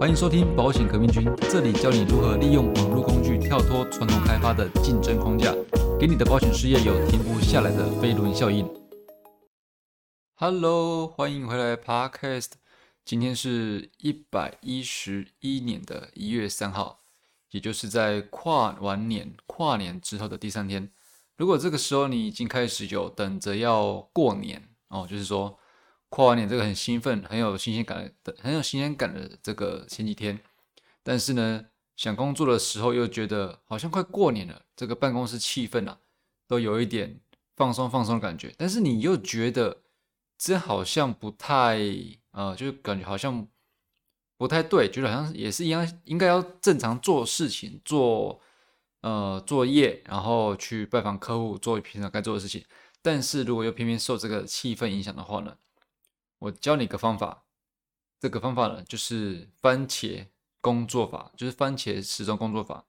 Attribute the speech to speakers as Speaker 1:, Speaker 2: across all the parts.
Speaker 1: 欢迎收听保险革命军，这里教你如何利用网络工具跳脱传统开发的竞争框架，给你的保险事业有停不下来的飞轮效应。Hello，欢迎回来 Podcast。今天是一百一十一年的一月三号，也就是在跨完年、跨年之后的第三天。如果这个时候你已经开始有等着要过年哦，就是说跨完年这个很兴奋、很有新鲜感的、很有新鲜感的这个前几天，但是呢，想工作的时候又觉得好像快过年了，这个办公室气氛啊，都有一点放松放松的感觉，但是你又觉得这好像不太呃，就是感觉好像不太对，觉得好像也是一样，应该要正常做事情做。呃，作业，然后去拜访客户，做平常该做的事情。但是如果又偏偏受这个气氛影响的话呢，我教你一个方法。这个方法呢，就是番茄工作法，就是番茄时钟工作法。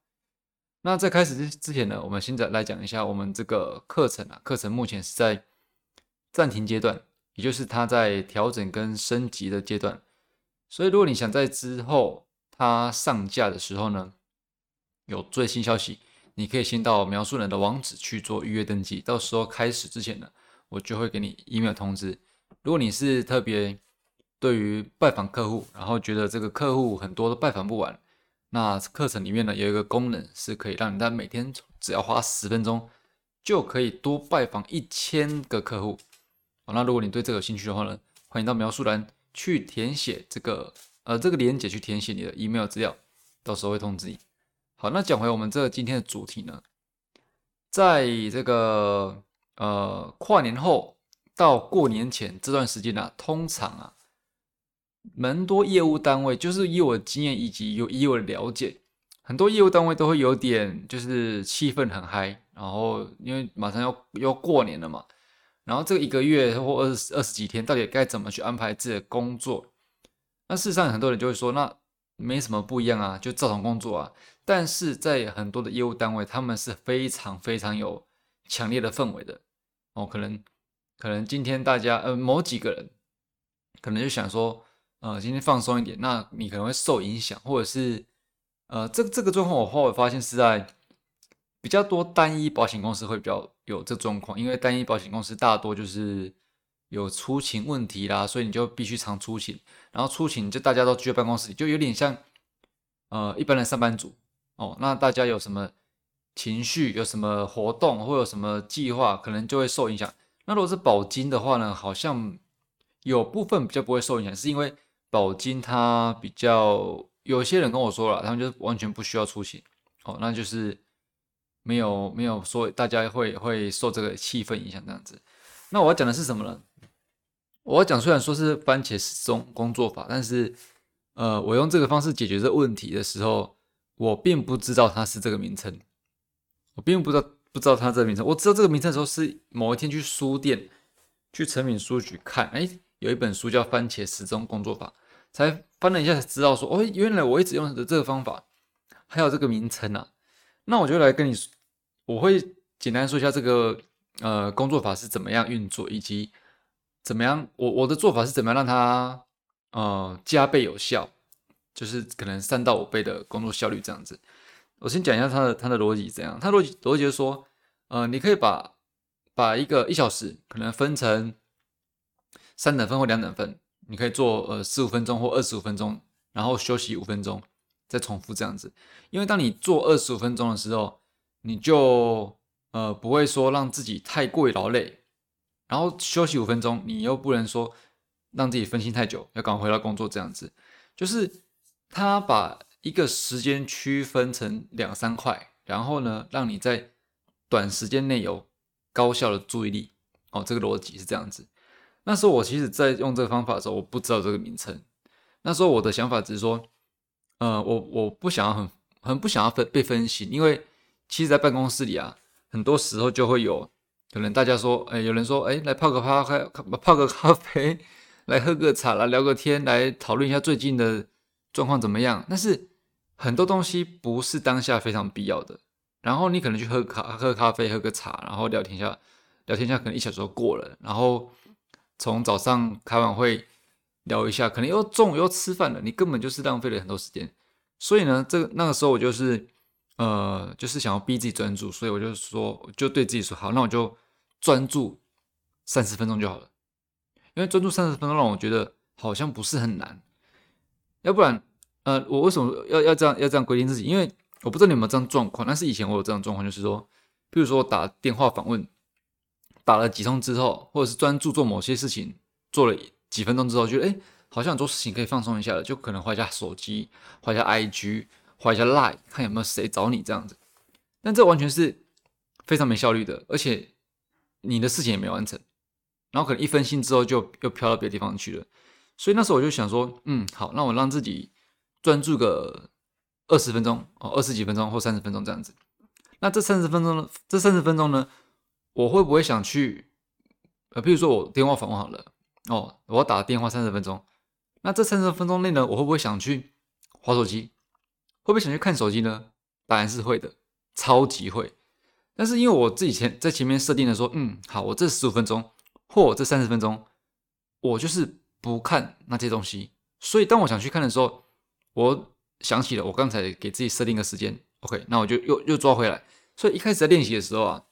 Speaker 1: 那在开始之之前呢，我们现在来讲一下我们这个课程啊，课程目前是在暂停阶段，也就是它在调整跟升级的阶段。所以如果你想在之后它上架的时候呢，有最新消息，你可以先到描述人的网址去做预约登记。到时候开始之前呢，我就会给你 email 通知。如果你是特别对于拜访客户，然后觉得这个客户很多都拜访不完，那课程里面呢有一个功能是可以让你在每天只要花十分钟就可以多拜访一千个客户。好，那如果你对这个有兴趣的话呢，欢迎到描述栏去填写这个呃这个连接去填写你的 email 资料，到时候会通知你。好，那讲回我们这今天的主题呢，在这个呃跨年后到过年前这段时间呢，通常啊，蛮多业务单位，就是以我的经验以及有以我的了解，很多业务单位都会有点就是气氛很嗨，然后因为马上要要过年了嘛，然后这一个月或二十二十几天，到底该怎么去安排自己的工作？那事实上很多人就会说，那没什么不一样啊，就照常工作啊。但是在很多的业务单位，他们是非常非常有强烈的氛围的哦。可能可能今天大家呃某几个人可能就想说，呃今天放松一点，那你可能会受影响，或者是呃这这个状况，我后来发现是在比较多单一保险公司会比较有这状况，因为单一保险公司大多就是有出勤问题啦，所以你就必须常出勤，然后出勤就大家都聚在办公室里，就有点像呃一般的上班族。哦，那大家有什么情绪，有什么活动，或有什么计划，可能就会受影响。那如果是保金的话呢，好像有部分比较不会受影响，是因为保金它比较有些人跟我说了，他们就是完全不需要出行。哦，那就是没有没有说大家会会受这个气氛影响这样子。那我要讲的是什么呢？我要讲虽然说是番茄钟工作法，但是呃，我用这个方式解决这个问题的时候。我并不知道它是这个名称，我并不知道不知道它这个名称。我知道这个名称的时候是某一天去书店去成品书局看，哎，有一本书叫《番茄时钟工作法》，才翻了一下才知道说，哦，原来我一直用的这个方法还有这个名称啊。那我就来跟你，我会简单说一下这个呃工作法是怎么样运作，以及怎么样我我的做法是怎么样让它呃加倍有效。就是可能三到五倍的工作效率这样子。我先讲一下它的它的逻辑怎样。它逻辑逻辑说，呃，你可以把把一个一小时可能分成三等份或两等份，你可以做呃十五分钟或二十五分钟，然后休息五分钟，再重复这样子。因为当你做二十五分钟的时候，你就呃不会说让自己太过于劳累，然后休息五分钟，你又不能说让自己分心太久，要赶快回到工作这样子，就是。他把一个时间区分成两三块，然后呢，让你在短时间内有高效的注意力。哦，这个逻辑是这样子。那时候我其实，在用这个方法的时候，我不知道这个名称。那时候我的想法只是说，呃，我我不想要很很不想要分被分析，因为其实，在办公室里啊，很多时候就会有可能大家说，哎，有人说，哎，来泡个咖，泡个咖啡，来喝个茶，来聊个天，来讨论一下最近的。状况怎么样？但是很多东西不是当下非常必要的。然后你可能去喝咖喝咖啡，喝个茶，然后聊天一下，聊天一下可能一小时过了。然后从早上开完会聊一下，可能又中午又吃饭了，你根本就是浪费了很多时间。所以呢，这那个时候我就是呃，就是想要逼自己专注，所以我就说，就对自己说，好，那我就专注三十分钟就好了。因为专注三十分钟让我觉得好像不是很难，要不然，呃，我为什么要要这样要这样规定自己？因为我不知道你有没有这样状况，但是以前我有这样状况，就是说，比如说我打电话访问，打了几通之后，或者是专注做某些事情，做了几分钟之后，觉得哎，好像很多事情可以放松一下了，就可能划一下手机，划一下 IG，划一下 Line，看有没有谁找你这样子。但这完全是非常没效率的，而且你的事情也没完成。然后可能一分心之后就又飘到别的地方去了，所以那时候我就想说，嗯，好，那我让自己专注个二十分钟哦，二十几分钟或三十分钟这样子。那这三十分钟呢？这三十分钟呢，我会不会想去？呃，比如说我电话访问好了哦，我要打电话三十分钟。那这三十分钟内呢，我会不会想去划手机？会不会想去看手机呢？答案是会的，超级会。但是因为我自己前在前面设定的说，嗯，好，我这十五分钟。或这三十分钟，我就是不看那些东西。所以当我想去看的时候，我想起了我刚才给自己设定个时间，OK，那我就又又抓回来。所以一开始在练习的时候啊，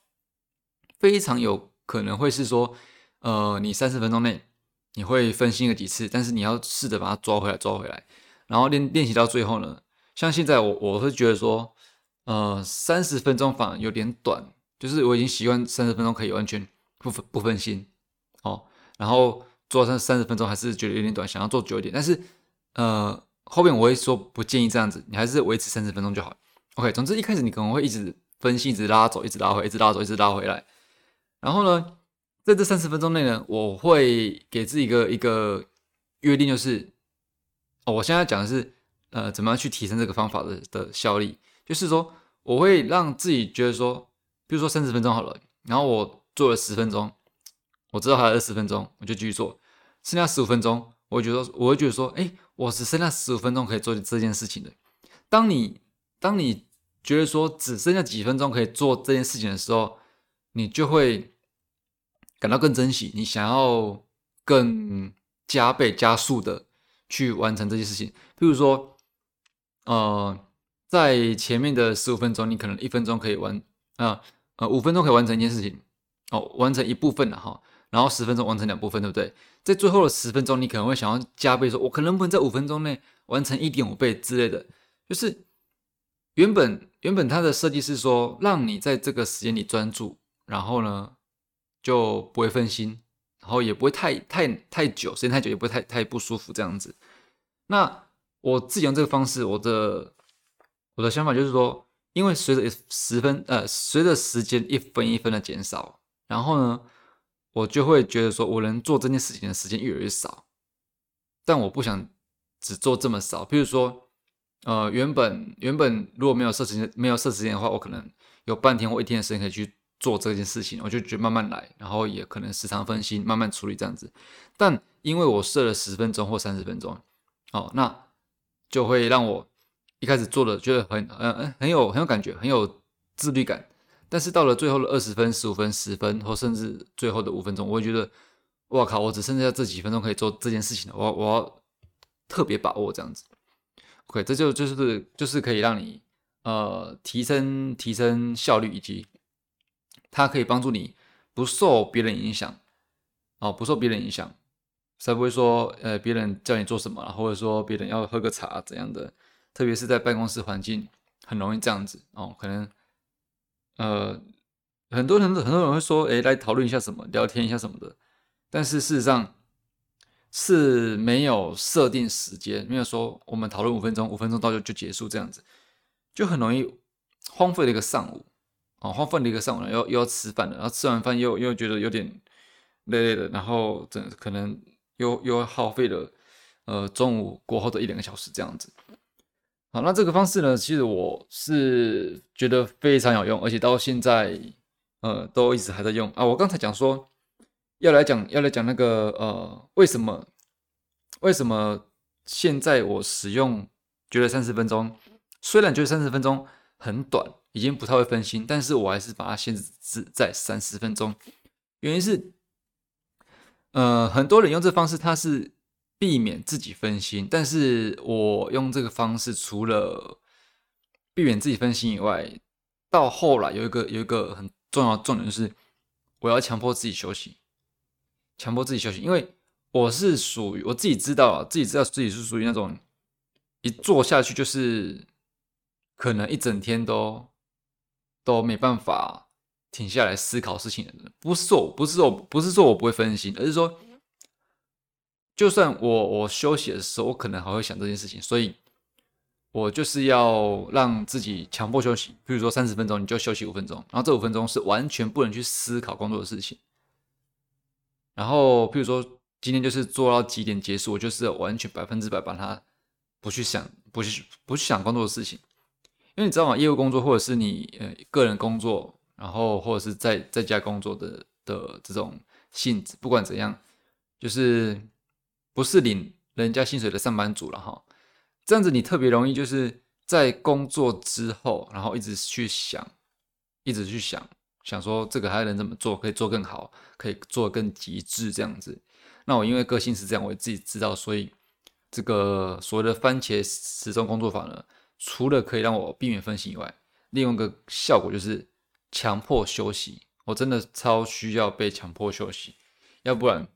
Speaker 1: 非常有可能会是说，呃，你三十分钟内你会分心个几次，但是你要试着把它抓回来，抓回来。然后练练习到最后呢，像现在我我会觉得说，呃，三十分钟反而有点短，就是我已经习惯三十分钟可以完全不分不分心。哦，然后做三三十分钟还是觉得有点短，想要做久一点。但是，呃，后面我会说不建议这样子，你还是维持三十分钟就好。OK，总之一开始你可能会一直分析，一直拉走，一直拉回，一直拉走，一直拉回来。然后呢，在这三十分钟内呢，我会给自己一个一个约定，就是哦，我现在讲的是呃，怎么样去提升这个方法的的效力，就是说我会让自己觉得说，比如说三十分钟好了，然后我做了十分钟。我知道还有二十分钟，我就继续做。剩下十五分钟，我觉得我会觉得说，哎，我只剩下十五分钟可以做这件事情的。当你当你觉得说只剩下几分钟可以做这件事情的时候，你就会感到更珍惜，你想要更加倍加速的去完成这些事情。譬如说，呃，在前面的十五分钟，你可能一分钟可以完，啊呃，五分钟可以完成一件事情，哦，完成一部分了哈。然后十分钟完成两部分，对不对？在最后的十分钟，你可能会想要加倍，说我可能不能在五分钟内完成一点五倍之类的。就是原本原本它的设计是说，让你在这个时间里专注，然后呢就不会分心，然后也不会太太太久，时间太久也不会太太不舒服这样子。那我自己用这个方式，我的我的想法就是说，因为随着十分呃随着时间一分一分的减少，然后呢。我就会觉得说，我能做这件事情的时间越来越少，但我不想只做这么少。比如说，呃，原本原本如果没有设时间，没有设时间的话，我可能有半天或一天的时间可以去做这件事情，我就觉得慢慢来，然后也可能时常分心，慢慢处理这样子。但因为我设了十分钟或三十分钟，哦，那就会让我一开始做的觉得很嗯很有很有感觉，很有自律感。但是到了最后的二十分、十五分、十分，或甚至最后的五分钟，我会觉得，我靠，我只剩下这几分钟可以做这件事情了，我我要特别把握这样子。OK，这就就是就是可以让你呃提升提升效率，以及它可以帮助你不受别人影响，哦，不受别人影响，才不会说呃别人叫你做什么，或者说别人要喝个茶怎样的，特别是在办公室环境很容易这样子哦，可能。呃，很多人很多人会说，哎，来讨论一下什么，聊天一下什么的。但是事实上是没有设定时间，没有说我们讨论五分钟，五分钟到就就结束这样子，就很容易荒废了一个上午啊，荒废了一个上午，又又要吃饭了，然后吃完饭又又觉得有点累累的，然后整可能又又耗费了呃中午过后的一两个小时这样子。好，那这个方式呢，其实我是觉得非常有用，而且到现在，呃，都一直还在用啊。我刚才讲说要来讲，要来讲那个呃，为什么为什么现在我使用觉得三十分钟，虽然觉得三十分钟很短，已经不太会分心，但是我还是把它限制在三十分钟。原因是，呃，很多人用这方式，他是避免自己分心。但是我用这个方式，除了避免自己分心以外，到后来有一个有一个很重要的重点，就是我要强迫自己休息，强迫自己休息，因为我是属于我自己知道，自己知道自己是属于那种一坐下去就是可能一整天都都没办法停下来思考事情的人。不是说不是说不是说我不会分心，而是说，就算我我休息的时候，我可能还会想这件事情，所以。我就是要让自己强迫休息，比如说三十分钟，你就休息五分钟，然后这五分钟是完全不能去思考工作的事情。然后，譬如说今天就是做到几点结束，我就是完全百分之百把它不去想，不去不去想工作的事情。因为你知道吗？业务工作或者是你呃个人工作，然后或者是在在家工作的的这种性质，不管怎样，就是不是领人家薪水的上班族了哈。这样子你特别容易就是在工作之后，然后一直去想，一直去想，想说这个还能怎么做，可以做更好，可以做更极致这样子。那我因为个性是这样，我自己知道，所以这个所谓的番茄时钟工作法呢，除了可以让我避免分心以外，另外一个效果就是强迫休息。我真的超需要被强迫休息，要不然，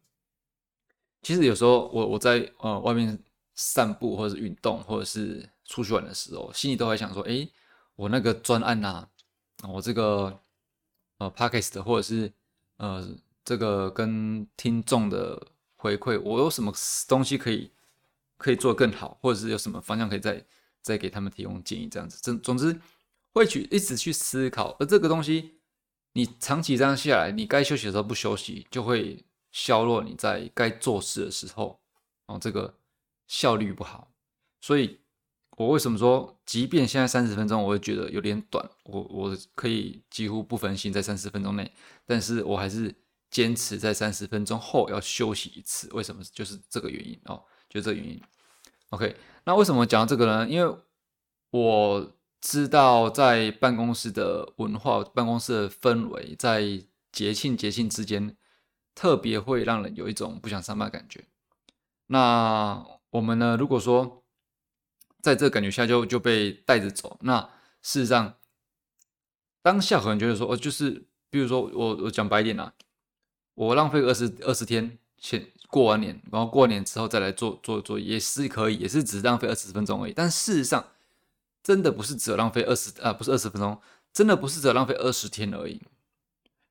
Speaker 1: 其实有时候我我在呃外面。散步或者是运动，或者是出去玩的时候，心里都会想说：哎，我那个专案呐，我这个呃 p o d c a s t 或者是呃这个跟听众的回馈，我有什么东西可以可以做更好，或者是有什么方向可以再再给他们提供建议，这样子。总总之会去一直去思考，而这个东西你长期这样下来，你该休息的时候不休息，就会削弱你在该做事的时候哦这个。效率不好，所以我为什么说，即便现在三十分钟，我会觉得有点短，我我可以几乎不分心在三十分钟内，但是我还是坚持在三十分钟后要休息一次。为什么？就是这个原因哦，就这个原因。OK，那为什么讲到这个呢？因为我知道在办公室的文化、办公室的氛围，在节庆节庆之间，特别会让人有一种不想上班的感觉。那我们呢？如果说在这感觉下就就被带着走，那事实上当下可能觉得说，哦，就是比如说我我讲白一点啊，我浪费二十二十天先过完年，然后过完年之后再来做做做也是可以，也是只浪费二十分钟而已。但事实上真的不是只有浪费二十啊，不是二十分钟，真的不是只有浪费二十天而已。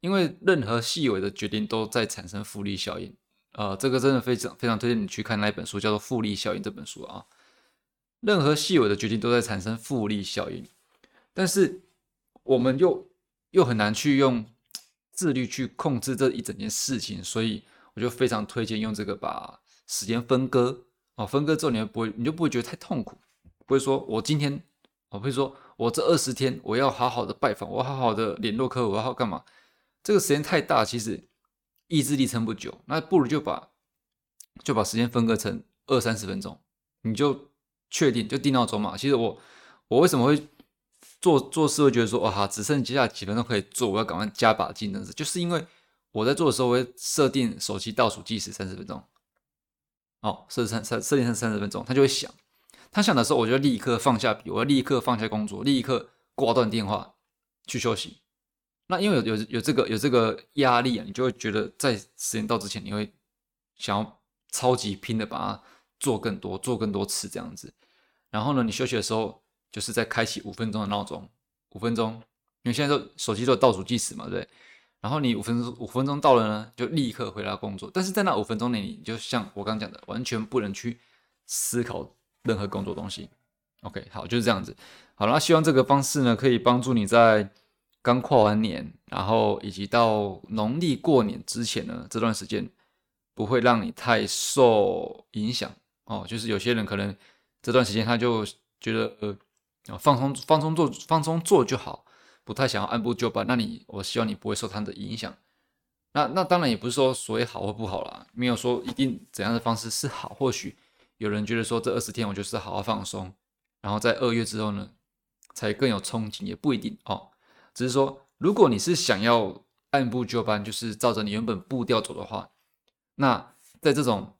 Speaker 1: 因为任何细微的决定都在产生复利效应。呃，这个真的非常非常推荐你去看那一本书，叫做《复利效应》这本书啊。任何细微的决定都在产生复利效应，但是我们又又很难去用自律去控制这一整件事情，所以我就非常推荐用这个把时间分割哦，分割之后你就不会，你就不会觉得太痛苦，不会说我今天，我会说我这二十天我要好好的拜访，我好好的联络客户，我要干嘛？这个时间太大，其实。意志力撑不久，那不如就把就把时间分割成二三十分钟，你就确定就定闹钟嘛。其实我我为什么会做做事会觉得说哇哈，只剩接下来几分钟可以做，我要赶快加把劲，真是就是因为我在做的时候我会设定手机倒数计时三十分钟，哦，设三三设定成三十分钟，它就会响。它响的时候，我就立刻放下笔，我要立刻放下工作，立刻挂断电话去休息。那因为有有有这个有这个压力啊，你就会觉得在时间到之前，你会想要超级拼的把它做更多，做更多次这样子。然后呢，你休息的时候，就是在开启五分钟的闹钟，五分钟，因为现在都手机都有倒数计时嘛，对。然后你五分钟五分钟到了呢，就立刻回到工作。但是在那五分钟内，你就像我刚讲的，完全不能去思考任何工作东西。OK，好，就是这样子。好了，希望这个方式呢，可以帮助你在。刚跨完年，然后以及到农历过年之前呢，这段时间不会让你太受影响哦。就是有些人可能这段时间他就觉得呃，放松放松做放松做就好，不太想要按部就班。那你我希望你不会受他的影响。那那当然也不是说所谓好或不好啦，没有说一定怎样的方式是好。或许有人觉得说这二十天我就是好好放松，然后在二月之后呢才更有憧憬，也不一定哦。只是说，如果你是想要按部就班，就是照着你原本步调走的话，那在这种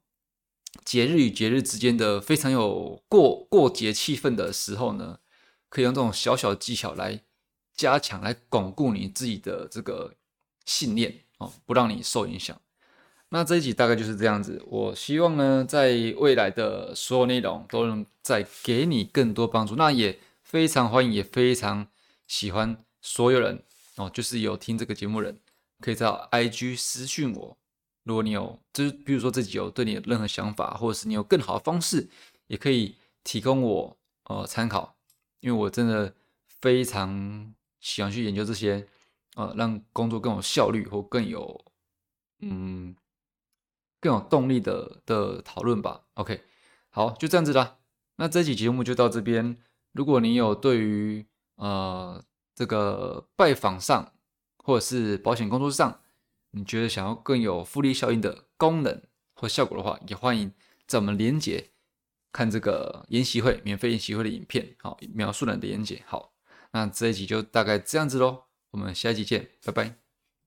Speaker 1: 节日与节日之间的非常有过过节气氛的时候呢，可以用这种小小的技巧来加强、来巩固你自己的这个信念哦，不让你受影响。那这一集大概就是这样子。我希望呢，在未来的所有内容都能再给你更多帮助。那也非常欢迎，也非常喜欢所有人哦，就是有听这个节目人，可以在 IG 私讯我。如果你有，就是比如说自己有对你有任何想法，或者是你有更好的方式，也可以提供我呃参考。因为我真的非常喜欢去研究这些，呃，让工作更有效率或更有嗯。更有动力的的讨论吧。OK，好，就这样子啦。那这期节目就到这边。如果你有对于呃这个拜访上，或者是保险工作上，你觉得想要更有复利效应的功能或效果的话，也欢迎在我们连接看这个研习会免费研习会的影片。好，描述人的连接。好，那这一集就大概这样子喽。我们下一集见，拜拜。